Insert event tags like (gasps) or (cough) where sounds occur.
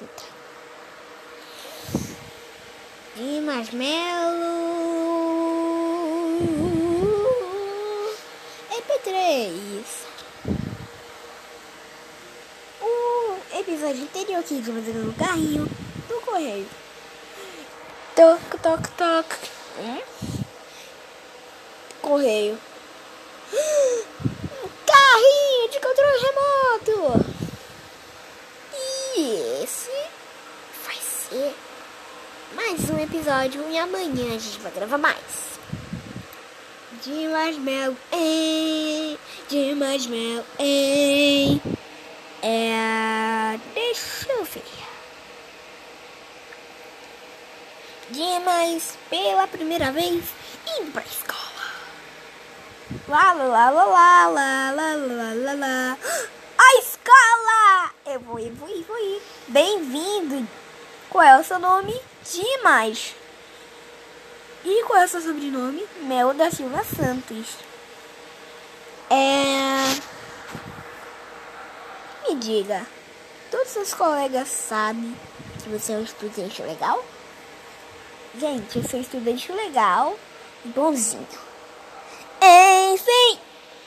Tuta. De marshmallow. EP3. O episódio anterior aqui de fazer no carrinho do correio. Toc, toc, toc. Hum? Correio. (gasps) Carrinho de controle remoto. E esse vai ser mais um episódio e amanhã a gente vai gravar mais. De marshmallow, hein? De marshmallow, hein? É. Deixa eu ver. Dimas pela primeira vez indo pra escola. Lá, lá, lá, lá, lá, lá, lá, lá, lá, lá. A escola! Ir, vou ir. Bem-vindo. Qual é o seu nome? Dimas. E qual é o seu sobrenome? Mel da Silva Santos. É... Me diga, todos seus colegas sabem que você é um estudante legal? Gente, eu sou um estudante legal e bonzinho. Enfim,